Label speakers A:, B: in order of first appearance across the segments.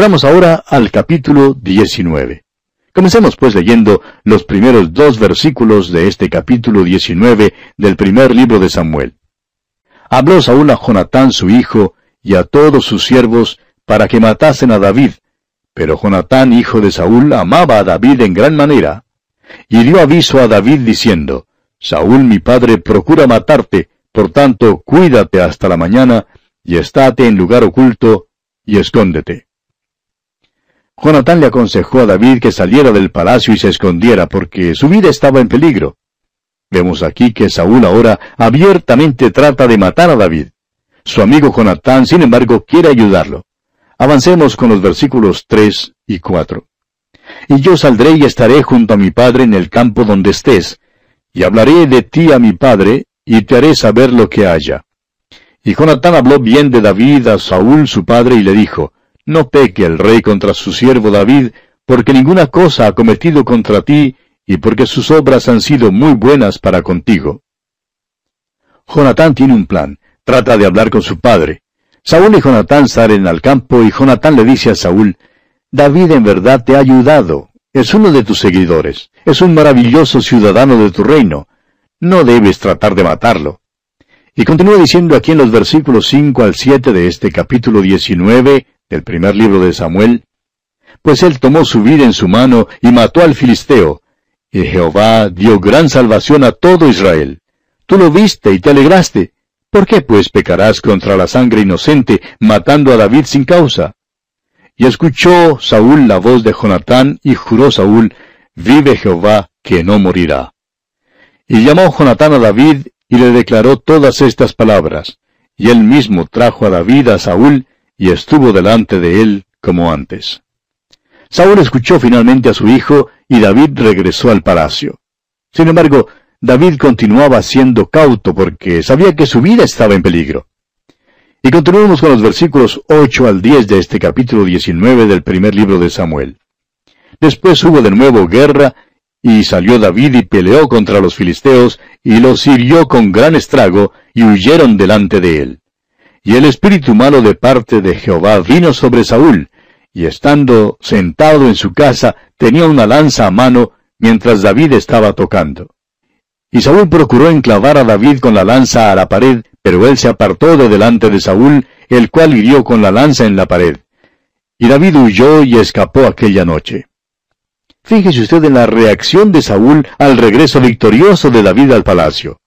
A: Entramos ahora al capítulo 19. Comencemos pues leyendo los primeros dos versículos de este capítulo 19 del primer libro de Samuel. Habló Saúl a Jonatán su hijo y a todos sus siervos para que matasen a David, pero Jonatán hijo de Saúl amaba a David en gran manera, y dio aviso a David diciendo, Saúl mi padre procura matarte, por tanto cuídate hasta la mañana, y estate en lugar oculto, y escóndete. Jonatán le aconsejó a David que saliera del palacio y se escondiera, porque su vida estaba en peligro. Vemos aquí que Saúl ahora abiertamente trata de matar a David. Su amigo Jonatán, sin embargo, quiere ayudarlo. Avancemos con los versículos 3 y 4. Y yo saldré y estaré junto a mi padre en el campo donde estés, y hablaré de ti a mi padre, y te haré saber lo que haya. Y Jonatán habló bien de David a Saúl su padre, y le dijo, No peque el rey contra su siervo David, porque ninguna cosa ha cometido contra ti, y porque sus obras han sido muy buenas para contigo. Jonatán tiene un plan, trata de hablar con su padre. Saúl y Jonatán salen al campo, y Jonatán le dice a Saúl, David en verdad te ha ayudado, es uno de tus seguidores, es un maravilloso ciudadano de tu reino. No debes tratar de matarlo. Y continúa diciendo aquí en los versículos 5 al 7 de este capítulo 19 del primer libro de Samuel, Pues él tomó su vida en su mano y mató al filisteo, y Jehová dio gran salvación a todo Israel. Tú lo viste y te alegraste. ¿Por qué pues pecarás contra la sangre inocente, matando a David sin causa? Y escuchó Saúl la voz de Jonatán, y juró Saúl, Vive Jehová, que no morirá. Y llamó Jonatán a David, y le declaró todas estas palabras. Y él mismo trajo a David a Saúl, y estuvo delante de él como antes. Saúl escuchó finalmente a su hijo, y David regresó al palacio. Sin embargo, David continuaba siendo cauto porque sabía que su vida estaba en peligro. Y continuamos con los versículos 8 al 10 de este capítulo 19 del primer libro de Samuel. Después hubo de nuevo guerra, y salió David y peleó contra los filisteos, y los hirió con gran estrago, y huyeron delante de él. Y el espíritu malo de parte de Jehová vino sobre Saúl, y estando sentado en su casa, tenía una lanza a mano, mientras David estaba tocando. Y Saúl procuró enclavar a David con la lanza a la pared, pero él se apartó de delante de Saúl, el cual hirió con la lanza en la pared. Y David huyó y escapó aquella noche. Fíjese usted en la reacción de Saúl al regreso victorioso de David al palacio.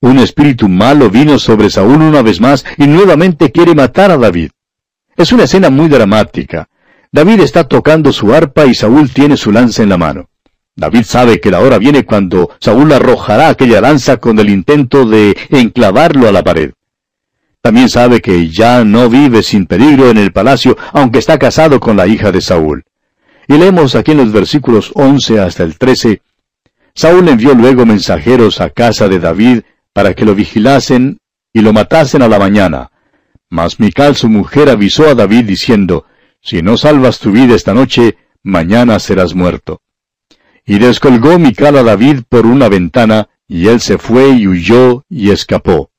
A: Un espíritu malo vino sobre Saúl una vez más y nuevamente quiere matar a David. Es una escena muy dramática. David está tocando su arpa y Saúl tiene su lanza en la mano. David sabe que la hora viene cuando Saúl arrojará aquella lanza con el intento de enclavarlo a la pared. También sabe que ya no vive sin peligro en el palacio, aunque está casado con la hija de Saúl. Y leemos aquí en los versículos 11 hasta el 13, Saúl envió luego mensajeros a casa de David para que lo vigilasen y lo matasen a la mañana. Mas Mical su mujer avisó a David diciendo, Si no salvas tu vida esta noche, mañana serás muerto. Y descolgó Mical a David por una ventana, y él se fue y huyó y escapó.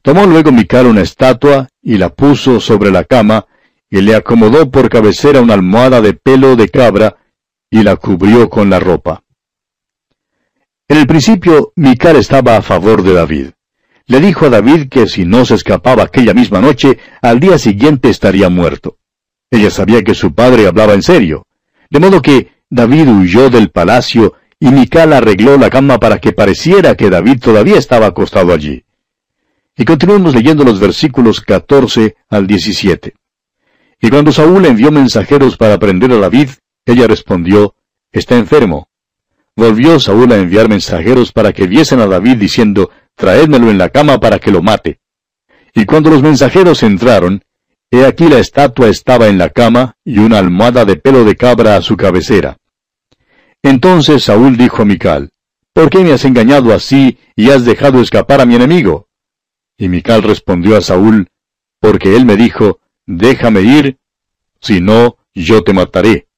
A: Tomó luego Mical una estatua, y la puso sobre la cama, y le acomodó por cabecera una almohada de pelo de cabra, y la cubrió con la ropa. En el principio, Mical estaba a favor de David. Le dijo a David que si no se escapaba aquella misma noche, al día siguiente estaría muerto. Ella sabía que su padre hablaba en serio. De modo que David huyó del palacio y Mical arregló la cama para que pareciera que David todavía estaba acostado allí. Y continuemos leyendo los versículos 14 al 17. Y cuando Saúl envió mensajeros para prender a David, ella respondió, Está enfermo. Volvió Saúl a enviar mensajeros para que viesen a David diciendo, Traédmelo en la cama para que lo mate. Y cuando los mensajeros entraron, he aquí la estatua estaba en la cama y una almohada de pelo de cabra a su cabecera. Entonces Saúl dijo a Mical, ¿Por qué me has engañado así y has dejado escapar a mi enemigo? Y Mical respondió a Saúl, Porque él me dijo, Déjame ir, si no, yo te mataré.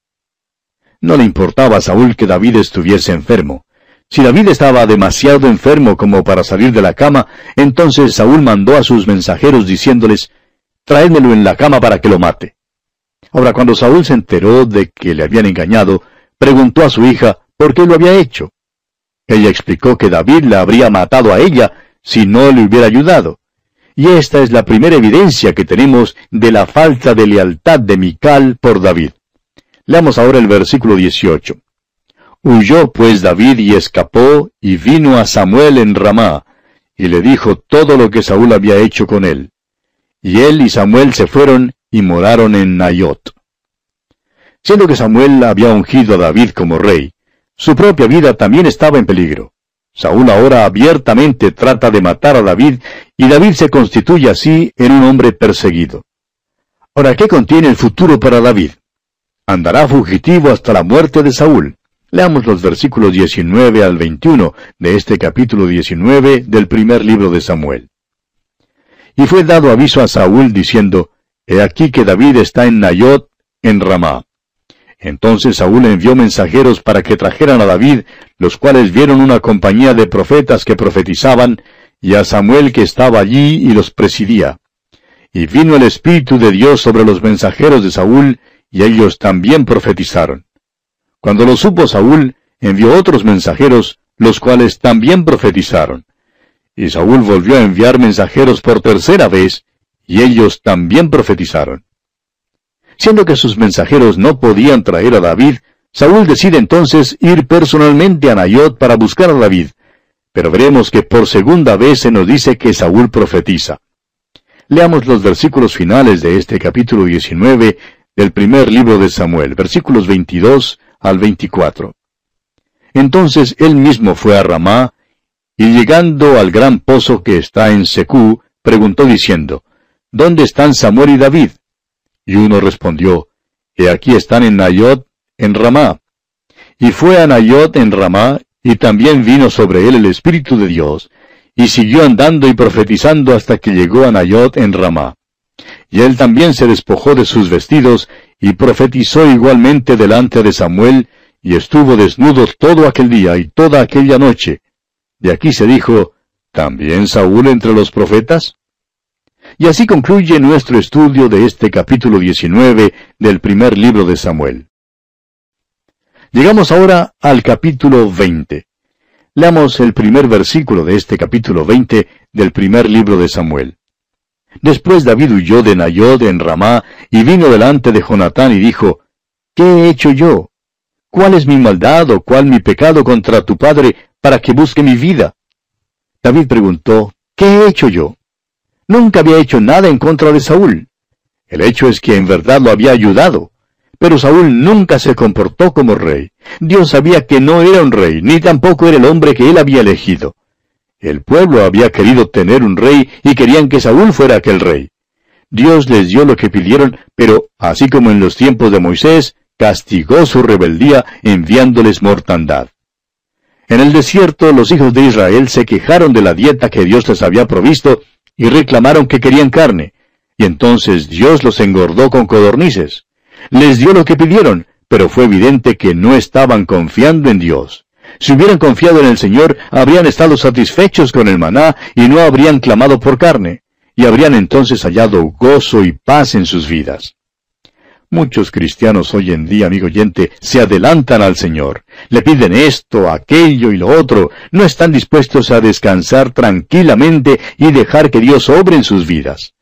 A: No le importaba a Saúl que David estuviese enfermo. Si David estaba demasiado enfermo como para salir de la cama, entonces Saúl mandó a sus mensajeros diciéndoles, Traédmelo en la cama para que lo mate. Ahora, cuando Saúl se enteró de que le habían engañado, preguntó a su hija por qué lo había hecho. Ella explicó que David la habría matado a ella si no le hubiera ayudado. Y esta es la primera evidencia que tenemos de la falta de lealtad de Mical por David. Leamos ahora el versículo 18. Huyó pues David y escapó y vino a Samuel en Ramá, y le dijo todo lo que Saúl había hecho con él. Y él y Samuel se fueron y moraron en Nayot. Siendo que Samuel había ungido a David como rey, su propia vida también estaba en peligro. Saúl ahora abiertamente trata de matar a David y David se constituye así en un hombre perseguido. Ahora, ¿qué contiene el futuro para David? Andará fugitivo hasta la muerte de Saúl. Leamos los versículos 19 al 21 de este capítulo 19 del primer libro de Samuel. Y fue dado aviso a Saúl diciendo, He aquí que David está en Nayot, en Ramá. Entonces Saúl envió mensajeros para que trajeran a David, los cuales vieron una compañía de profetas que profetizaban, y a Samuel que estaba allí y los presidía. Y vino el Espíritu de Dios sobre los mensajeros de Saúl, y ellos también profetizaron. Cuando lo supo Saúl, envió otros mensajeros, los cuales también profetizaron. Y Saúl volvió a enviar mensajeros por tercera vez, y ellos también profetizaron. Siendo que sus mensajeros no podían traer a David, Saúl decide entonces ir personalmente a Nayot para buscar a David. Pero veremos que por segunda vez se nos dice que Saúl profetiza. Leamos los versículos finales de este capítulo 19 del primer libro de Samuel, versículos 22 al 24. Entonces él mismo fue a Ramá, y llegando al gran pozo que está en Secú, preguntó diciendo, ¿Dónde están Samuel y David? Y uno respondió, He aquí están en Nayot, en Ramá. Y fue a Nayot en Ramá, y también vino sobre él el Espíritu de Dios, y siguió andando y profetizando hasta que llegó a Nayot en Ramá. Y él también se despojó de sus vestidos, y profetizó igualmente delante de Samuel, y estuvo desnudo todo aquel día y toda aquella noche. De aquí se dijo, ¿también Saúl entre los profetas? Y así concluye nuestro estudio de este capítulo 19 del primer libro de Samuel. Llegamos ahora al capítulo 20. Leamos el primer versículo de este capítulo 20 del primer libro de Samuel. Después David huyó de Nayod en Ramá y vino delante de Jonatán y dijo, ¿Qué he hecho yo? ¿Cuál es mi maldad o cuál mi pecado contra tu padre para que busque mi vida? David preguntó, ¿Qué he hecho yo? Nunca había hecho nada en contra de Saúl. El hecho es que en verdad lo había ayudado. Pero Saúl nunca se comportó como rey. Dios sabía que no era un rey, ni tampoco era el hombre que él había elegido. El pueblo había querido tener un rey y querían que Saúl fuera aquel rey. Dios les dio lo que pidieron, pero, así como en los tiempos de Moisés, castigó su rebeldía enviándoles mortandad. En el desierto los hijos de Israel se quejaron de la dieta que Dios les había provisto y reclamaron que querían carne, y entonces Dios los engordó con codornices. Les dio lo que pidieron, pero fue evidente que no estaban confiando en Dios. Si hubieran confiado en el Señor, habrían estado satisfechos con el maná y no habrían clamado por carne, y habrían entonces hallado gozo y paz en sus vidas. Muchos cristianos hoy en día, amigo oyente, se adelantan al Señor. Le piden esto, aquello y lo otro. No están dispuestos a descansar tranquilamente y dejar que Dios obre en sus vidas.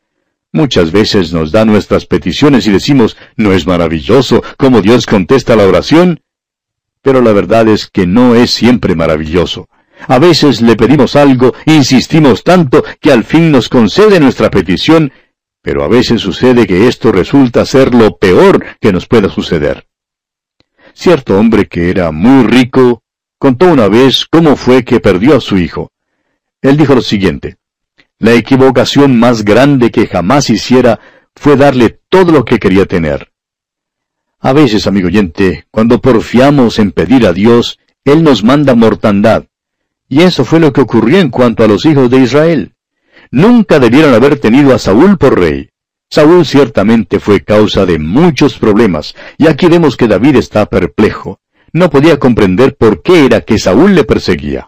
A: Muchas veces nos da nuestras peticiones y decimos, ¿no es maravilloso cómo Dios contesta la oración? Pero la verdad es que no es siempre maravilloso. A veces le pedimos algo, insistimos tanto que al fin nos concede nuestra petición pero a veces sucede que esto resulta ser lo peor que nos pueda suceder. Cierto hombre que era muy rico contó una vez cómo fue que perdió a su hijo. Él dijo lo siguiente, la equivocación más grande que jamás hiciera fue darle todo lo que quería tener. A veces, amigo oyente, cuando porfiamos en pedir a Dios, Él nos manda mortandad. Y eso fue lo que ocurrió en cuanto a los hijos de Israel nunca debieron haber tenido a Saúl por rey. Saúl ciertamente fue causa de muchos problemas, y aquí vemos que David está perplejo. No podía comprender por qué era que Saúl le perseguía.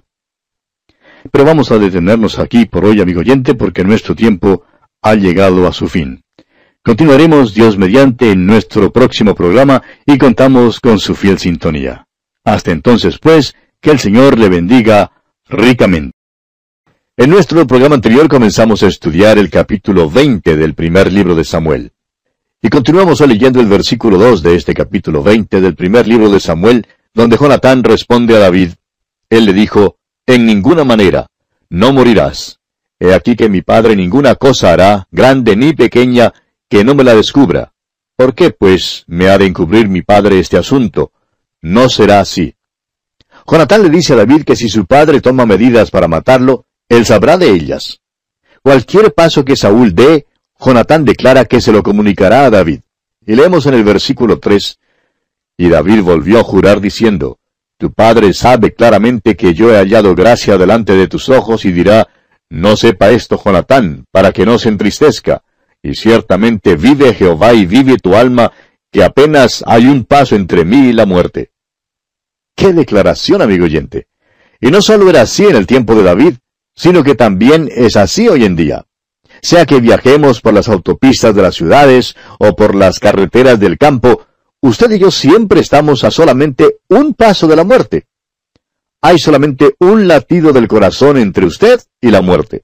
A: Pero vamos a detenernos aquí por hoy, amigo oyente, porque nuestro tiempo ha llegado a su fin. Continuaremos Dios mediante en nuestro próximo programa y contamos con su fiel sintonía. Hasta entonces, pues, que el Señor le bendiga ricamente. En nuestro programa anterior comenzamos a estudiar el capítulo 20 del primer libro de Samuel. Y continuamos leyendo el versículo 2 de este capítulo 20 del primer libro de Samuel, donde Jonatán responde a David. Él le dijo, En ninguna manera, no morirás. He aquí que mi padre ninguna cosa hará, grande ni pequeña, que no me la descubra. ¿Por qué, pues, me ha de encubrir mi padre este asunto? No será así. Jonatán le dice a David que si su padre toma medidas para matarlo, él sabrá de ellas. Cualquier paso que Saúl dé, Jonatán declara que se lo comunicará a David. Y leemos en el versículo 3, Y David volvió a jurar diciendo, Tu padre sabe claramente que yo he hallado gracia delante de tus ojos y dirá, No sepa esto Jonatán, para que no se entristezca. Y ciertamente vive Jehová y vive tu alma, que apenas hay un paso entre mí y la muerte. ¡Qué declaración, amigo oyente! Y no solo era así en el tiempo de David, sino que también es así hoy en día sea que viajemos por las autopistas de las ciudades o por las carreteras del campo, usted y yo siempre estamos a solamente un paso de la muerte. Hay solamente un latido del corazón entre usted y la muerte.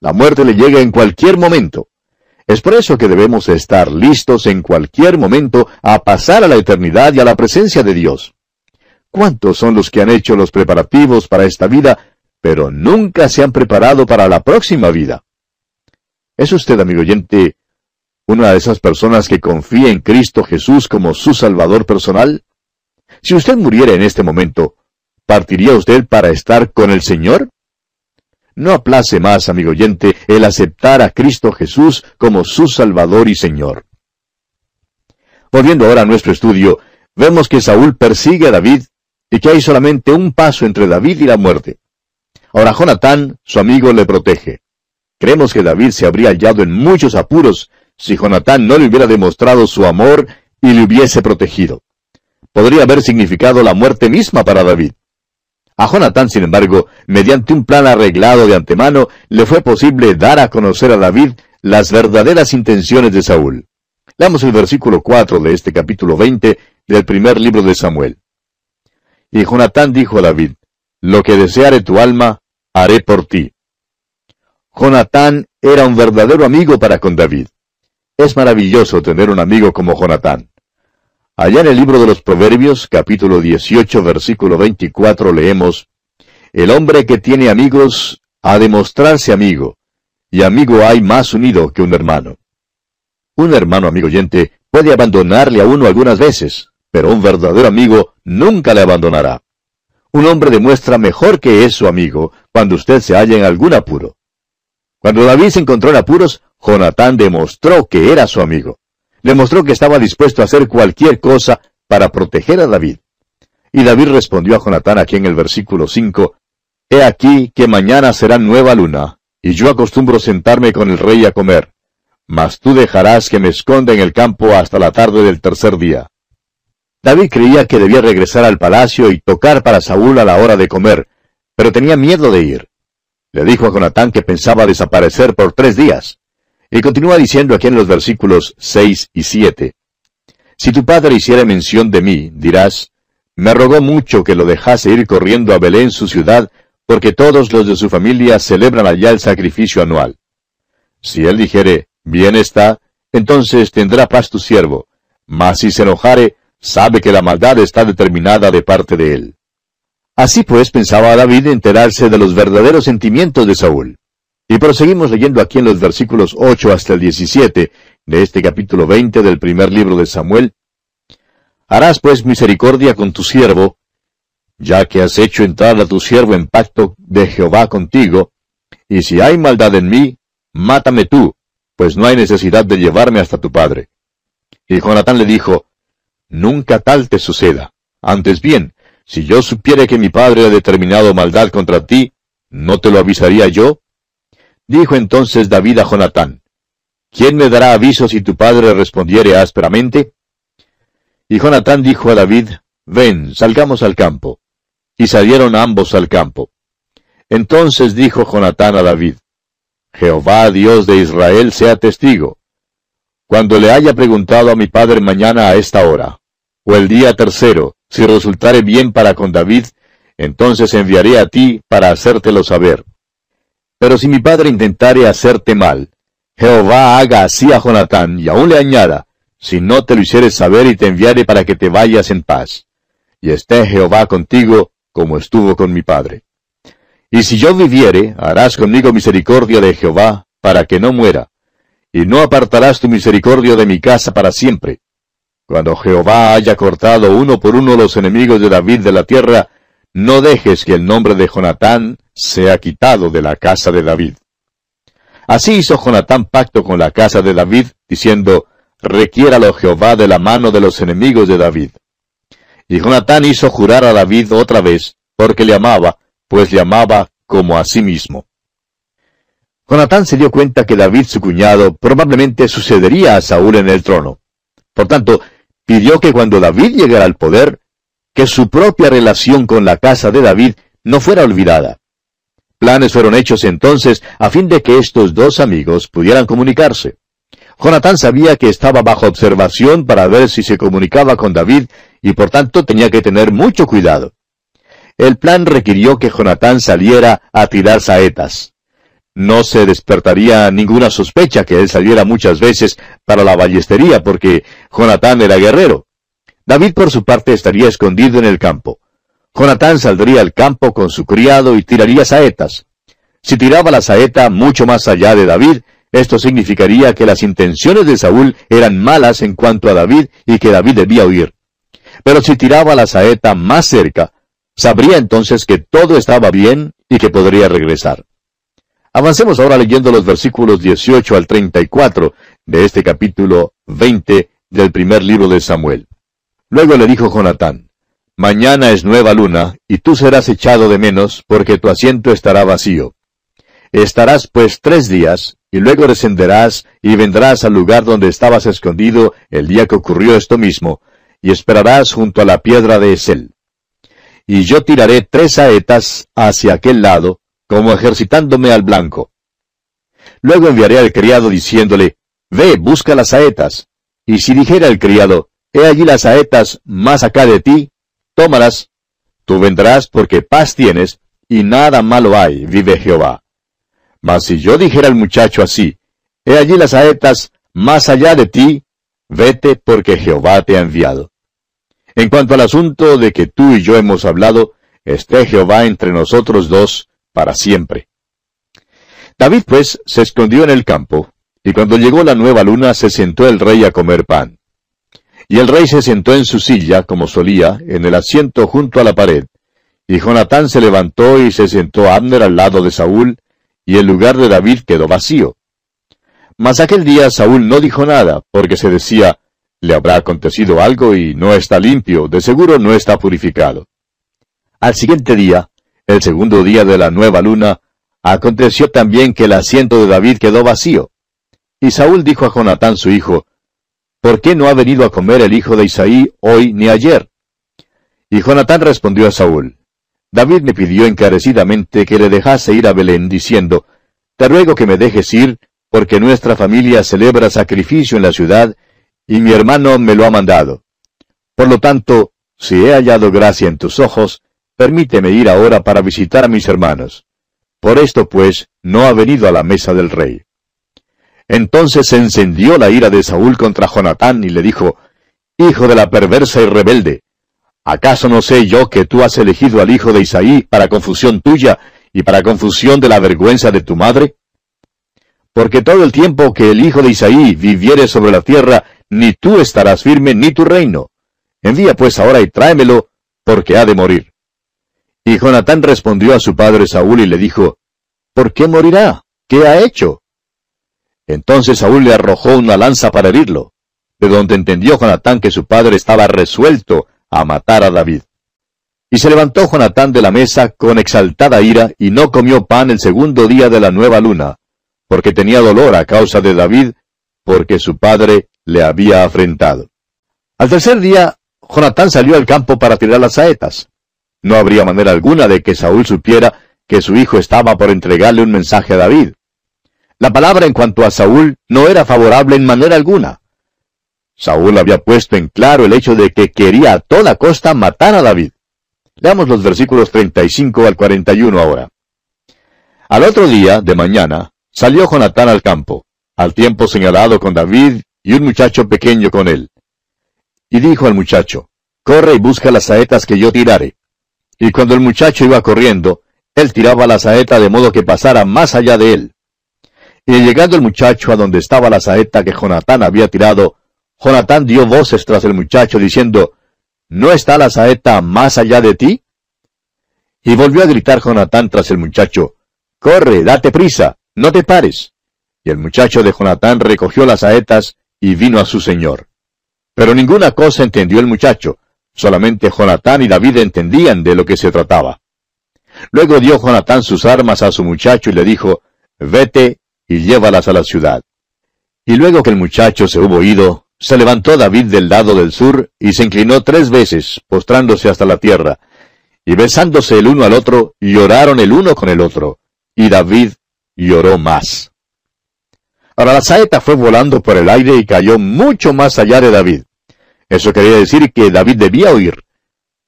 A: La muerte le llega en cualquier momento. Es por eso que debemos estar listos en cualquier momento a pasar a la eternidad y a la presencia de Dios. ¿Cuántos son los que han hecho los preparativos para esta vida, pero nunca se han preparado para la próxima vida? ¿Es usted, amigo oyente, una de esas personas que confía en Cristo Jesús como su Salvador personal? Si usted muriera en este momento, ¿partiría usted para estar con el Señor? No aplace más, amigo oyente, el aceptar a Cristo Jesús como su Salvador y Señor. Volviendo ahora a nuestro estudio, vemos que Saúl persigue a David y que hay solamente un paso entre David y la muerte. Ahora Jonatán, su amigo, le protege. Creemos que David se habría hallado en muchos apuros si Jonatán no le hubiera demostrado su amor y le hubiese protegido. Podría haber significado la muerte misma para David. A Jonatán, sin embargo, mediante un plan arreglado de antemano, le fue posible dar a conocer a David las verdaderas intenciones de Saúl. Leamos el versículo 4 de este capítulo 20 del primer libro de Samuel. Y Jonatán dijo a David, Lo que deseare tu alma, haré por ti. Jonatán era un verdadero amigo para con David. Es maravilloso tener un amigo como Jonatán. Allá en el libro de los Proverbios, capítulo 18, versículo 24, leemos, El hombre que tiene amigos ha de mostrarse amigo, y amigo hay más unido que un hermano. Un hermano amigo oyente puede abandonarle a uno algunas veces, pero un verdadero amigo nunca le abandonará. Un hombre demuestra mejor que es su amigo cuando usted se halla en algún apuro. Cuando David se encontró en apuros, Jonatán demostró que era su amigo. Demostró que estaba dispuesto a hacer cualquier cosa para proteger a David. Y David respondió a Jonatán aquí en el versículo 5, He aquí que mañana será nueva luna, y yo acostumbro sentarme con el rey a comer. Mas tú dejarás que me esconda en el campo hasta la tarde del tercer día. David creía que debía regresar al palacio y tocar para Saúl a la hora de comer, pero tenía miedo de ir. Le dijo a Jonatán que pensaba desaparecer por tres días. Y continúa diciendo aquí en los versículos 6 y 7. Si tu padre hiciera mención de mí, dirás, me rogó mucho que lo dejase ir corriendo a Belén su ciudad, porque todos los de su familia celebran allá el sacrificio anual. Si él dijere, bien está, entonces tendrá paz tu siervo, mas si se enojare, sabe que la maldad está determinada de parte de él. Así pues pensaba David enterarse de los verdaderos sentimientos de Saúl. Y proseguimos leyendo aquí en los versículos 8 hasta el 17 de este capítulo 20 del primer libro de Samuel. Harás pues misericordia con tu siervo, ya que has hecho entrar a tu siervo en pacto de Jehová contigo, y si hay maldad en mí, mátame tú, pues no hay necesidad de llevarme hasta tu padre. Y Jonatán le dijo, Nunca tal te suceda. Antes bien, si yo supiera que mi padre ha determinado maldad contra ti, ¿no te lo avisaría yo? Dijo entonces David a Jonatán, ¿quién me dará aviso si tu padre respondiere ásperamente? Y Jonatán dijo a David, Ven, salgamos al campo. Y salieron ambos al campo. Entonces dijo Jonatán a David, Jehová Dios de Israel sea testigo. cuando le haya preguntado a mi padre mañana a esta hora, o el día tercero, si resultare bien para con David, entonces enviaré a ti para hacértelo saber. Pero si mi padre intentare hacerte mal, Jehová haga así a Jonatán y aún le añada, si no te lo hicieres saber y te enviare para que te vayas en paz. Y esté Jehová contigo como estuvo con mi padre. Y si yo viviere, harás conmigo misericordia de Jehová, para que no muera, y no apartarás tu misericordia de mi casa para siempre. Cuando Jehová haya cortado uno por uno los enemigos de David de la tierra, no dejes que el nombre de Jonatán sea quitado de la casa de David. Así hizo Jonatán pacto con la casa de David, diciendo, Requiéralo Jehová de la mano de los enemigos de David. Y Jonatán hizo jurar a David otra vez, porque le amaba, pues le amaba como a sí mismo. Jonatán se dio cuenta que David, su cuñado, probablemente sucedería a Saúl en el trono. Por tanto, pidió que cuando David llegara al poder, que su propia relación con la casa de David no fuera olvidada. Planes fueron hechos entonces a fin de que estos dos amigos pudieran comunicarse. Jonatán sabía que estaba bajo observación para ver si se comunicaba con David y por tanto tenía que tener mucho cuidado. El plan requirió que Jonatán saliera a tirar saetas no se despertaría ninguna sospecha que él saliera muchas veces para la ballestería porque Jonatán era guerrero. David por su parte estaría escondido en el campo. Jonatán saldría al campo con su criado y tiraría saetas. Si tiraba la saeta mucho más allá de David, esto significaría que las intenciones de Saúl eran malas en cuanto a David y que David debía huir. Pero si tiraba la saeta más cerca, sabría entonces que todo estaba bien y que podría regresar. Avancemos ahora leyendo los versículos 18 al 34 de este capítulo 20 del primer libro de Samuel. Luego le dijo Jonatán, Mañana es nueva luna, y tú serás echado de menos, porque tu asiento estará vacío. Estarás pues tres días, y luego descenderás y vendrás al lugar donde estabas escondido el día que ocurrió esto mismo, y esperarás junto a la piedra de Esel. Y yo tiraré tres saetas hacia aquel lado, como ejercitándome al blanco. Luego enviaré al criado diciéndole, Ve, busca las saetas. Y si dijera el criado, He allí las saetas más acá de ti, tómalas. Tú vendrás porque paz tienes, y nada malo hay, vive Jehová. Mas si yo dijera al muchacho así, He allí las saetas más allá de ti, vete porque Jehová te ha enviado. En cuanto al asunto de que tú y yo hemos hablado, esté Jehová entre nosotros dos, para siempre. David pues se escondió en el campo, y cuando llegó la nueva luna se sentó el rey a comer pan. Y el rey se sentó en su silla, como solía, en el asiento junto a la pared. Y Jonatán se levantó y se sentó Abner al lado de Saúl, y el lugar de David quedó vacío. Mas aquel día Saúl no dijo nada, porque se decía, le habrá acontecido algo y no está limpio, de seguro no está purificado. Al siguiente día, el segundo día de la nueva luna, aconteció también que el asiento de David quedó vacío. Y Saúl dijo a Jonatán su hijo, ¿Por qué no ha venido a comer el hijo de Isaí hoy ni ayer? Y Jonatán respondió a Saúl, David me pidió encarecidamente que le dejase ir a Belén, diciendo, Te ruego que me dejes ir, porque nuestra familia celebra sacrificio en la ciudad, y mi hermano me lo ha mandado. Por lo tanto, si he hallado gracia en tus ojos, Permíteme ir ahora para visitar a mis hermanos. Por esto, pues, no ha venido a la mesa del rey. Entonces se encendió la ira de Saúl contra Jonatán y le dijo, Hijo de la perversa y rebelde, ¿acaso no sé yo que tú has elegido al hijo de Isaí para confusión tuya y para confusión de la vergüenza de tu madre? Porque todo el tiempo que el hijo de Isaí viviere sobre la tierra, ni tú estarás firme ni tu reino. Envía pues ahora y tráemelo, porque ha de morir. Y Jonatán respondió a su padre Saúl y le dijo, ¿Por qué morirá? ¿Qué ha hecho? Entonces Saúl le arrojó una lanza para herirlo, de donde entendió Jonatán que su padre estaba resuelto a matar a David. Y se levantó Jonatán de la mesa con exaltada ira y no comió pan el segundo día de la nueva luna, porque tenía dolor a causa de David, porque su padre le había afrentado. Al tercer día, Jonatán salió al campo para tirar las saetas. No habría manera alguna de que Saúl supiera que su hijo estaba por entregarle un mensaje a David. La palabra en cuanto a Saúl no era favorable en manera alguna. Saúl había puesto en claro el hecho de que quería a toda costa matar a David. Leamos los versículos 35 al 41 ahora. Al otro día, de mañana, salió Jonatán al campo, al tiempo señalado con David y un muchacho pequeño con él. Y dijo al muchacho, Corre y busca las saetas que yo tirare. Y cuando el muchacho iba corriendo, él tiraba la saeta de modo que pasara más allá de él. Y llegando el muchacho a donde estaba la saeta que Jonatán había tirado, Jonatán dio voces tras el muchacho diciendo, ¿No está la saeta más allá de ti? Y volvió a gritar Jonatán tras el muchacho, Corre, date prisa, no te pares. Y el muchacho de Jonatán recogió las saetas y vino a su señor. Pero ninguna cosa entendió el muchacho, solamente Jonatán y David entendían de lo que se trataba. Luego dio Jonatán sus armas a su muchacho y le dijo, Vete y llévalas a la ciudad. Y luego que el muchacho se hubo ido, se levantó David del lado del sur y se inclinó tres veces, postrándose hasta la tierra, y besándose el uno al otro, lloraron el uno con el otro, y David lloró más. Ahora la saeta fue volando por el aire y cayó mucho más allá de David. Eso quería decir que David debía huir.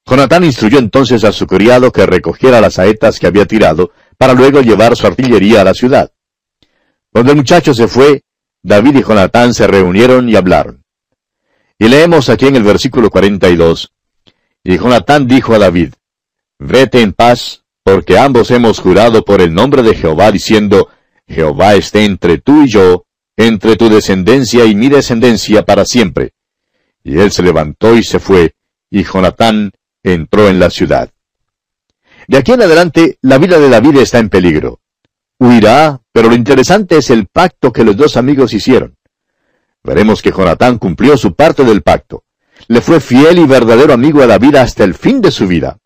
A: Jonatán instruyó entonces a su criado que recogiera las saetas que había tirado, para luego llevar su artillería a la ciudad. Cuando el muchacho se fue, David y Jonatán se reunieron y hablaron. Y leemos aquí en el versículo 42. Y Jonatán dijo a David, Vete en paz, porque ambos hemos jurado por el nombre de Jehová, diciendo, Jehová esté entre tú y yo, entre tu descendencia y mi descendencia para siempre. Y él se levantó y se fue, y Jonatán entró en la ciudad. De aquí en adelante, la vida de David está en peligro. Huirá, pero lo interesante es el pacto que los dos amigos hicieron. Veremos que Jonatán cumplió su parte del pacto. Le fue fiel y verdadero amigo a David hasta el fin de su vida.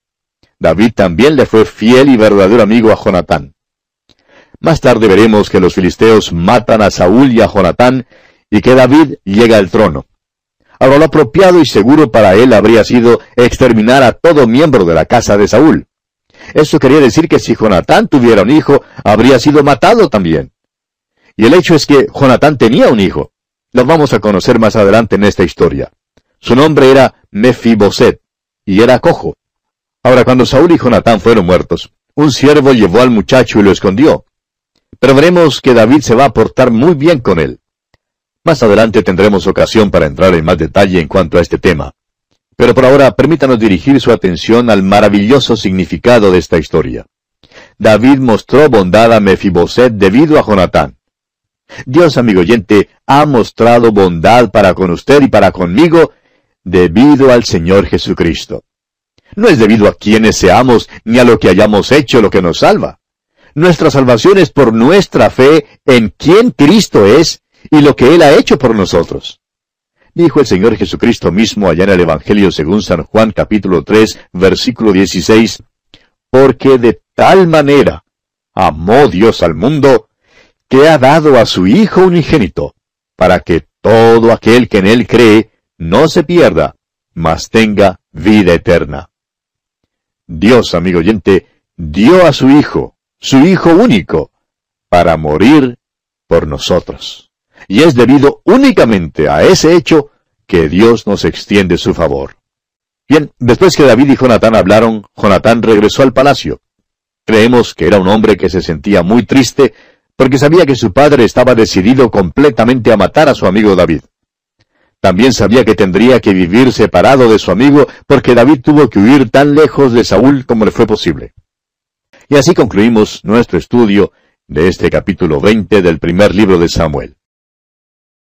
A: David también le fue fiel y verdadero amigo a Jonatán. Más tarde veremos que los filisteos matan a Saúl y a Jonatán y que David llega al trono. Ahora lo apropiado y seguro para él habría sido exterminar a todo miembro de la casa de Saúl. Eso quería decir que si Jonatán tuviera un hijo, habría sido matado también. Y el hecho es que Jonatán tenía un hijo. Lo vamos a conocer más adelante en esta historia. Su nombre era Mefiboset, y era cojo. Ahora, cuando Saúl y Jonatán fueron muertos, un siervo llevó al muchacho y lo escondió. Pero veremos que David se va a portar muy bien con él. Más adelante tendremos ocasión para entrar en más detalle en cuanto a este tema. Pero por ahora permítanos dirigir su atención al maravilloso significado de esta historia. David mostró bondad a Mefiboset debido a Jonatán. Dios, amigo oyente, ha mostrado bondad para con usted y para conmigo debido al Señor Jesucristo. No es debido a quienes seamos ni a lo que hayamos hecho lo que nos salva. Nuestra salvación es por nuestra fe en quien Cristo es y lo que Él ha hecho por nosotros. Dijo el Señor Jesucristo mismo allá en el Evangelio según San Juan capítulo 3 versículo 16, porque de tal manera amó Dios al mundo, que ha dado a su Hijo unigénito, para que todo aquel que en Él cree no se pierda, mas tenga vida eterna. Dios, amigo oyente, dio a su Hijo, su Hijo único, para morir por nosotros. Y es debido únicamente a ese hecho que Dios nos extiende su favor. Bien, después que David y Jonatán hablaron, Jonatán regresó al palacio. Creemos que era un hombre que se sentía muy triste porque sabía que su padre estaba decidido completamente a matar a su amigo David. También sabía que tendría que vivir separado de su amigo porque David tuvo que huir tan lejos de Saúl como le fue posible. Y así concluimos nuestro estudio de este capítulo 20 del primer libro de Samuel.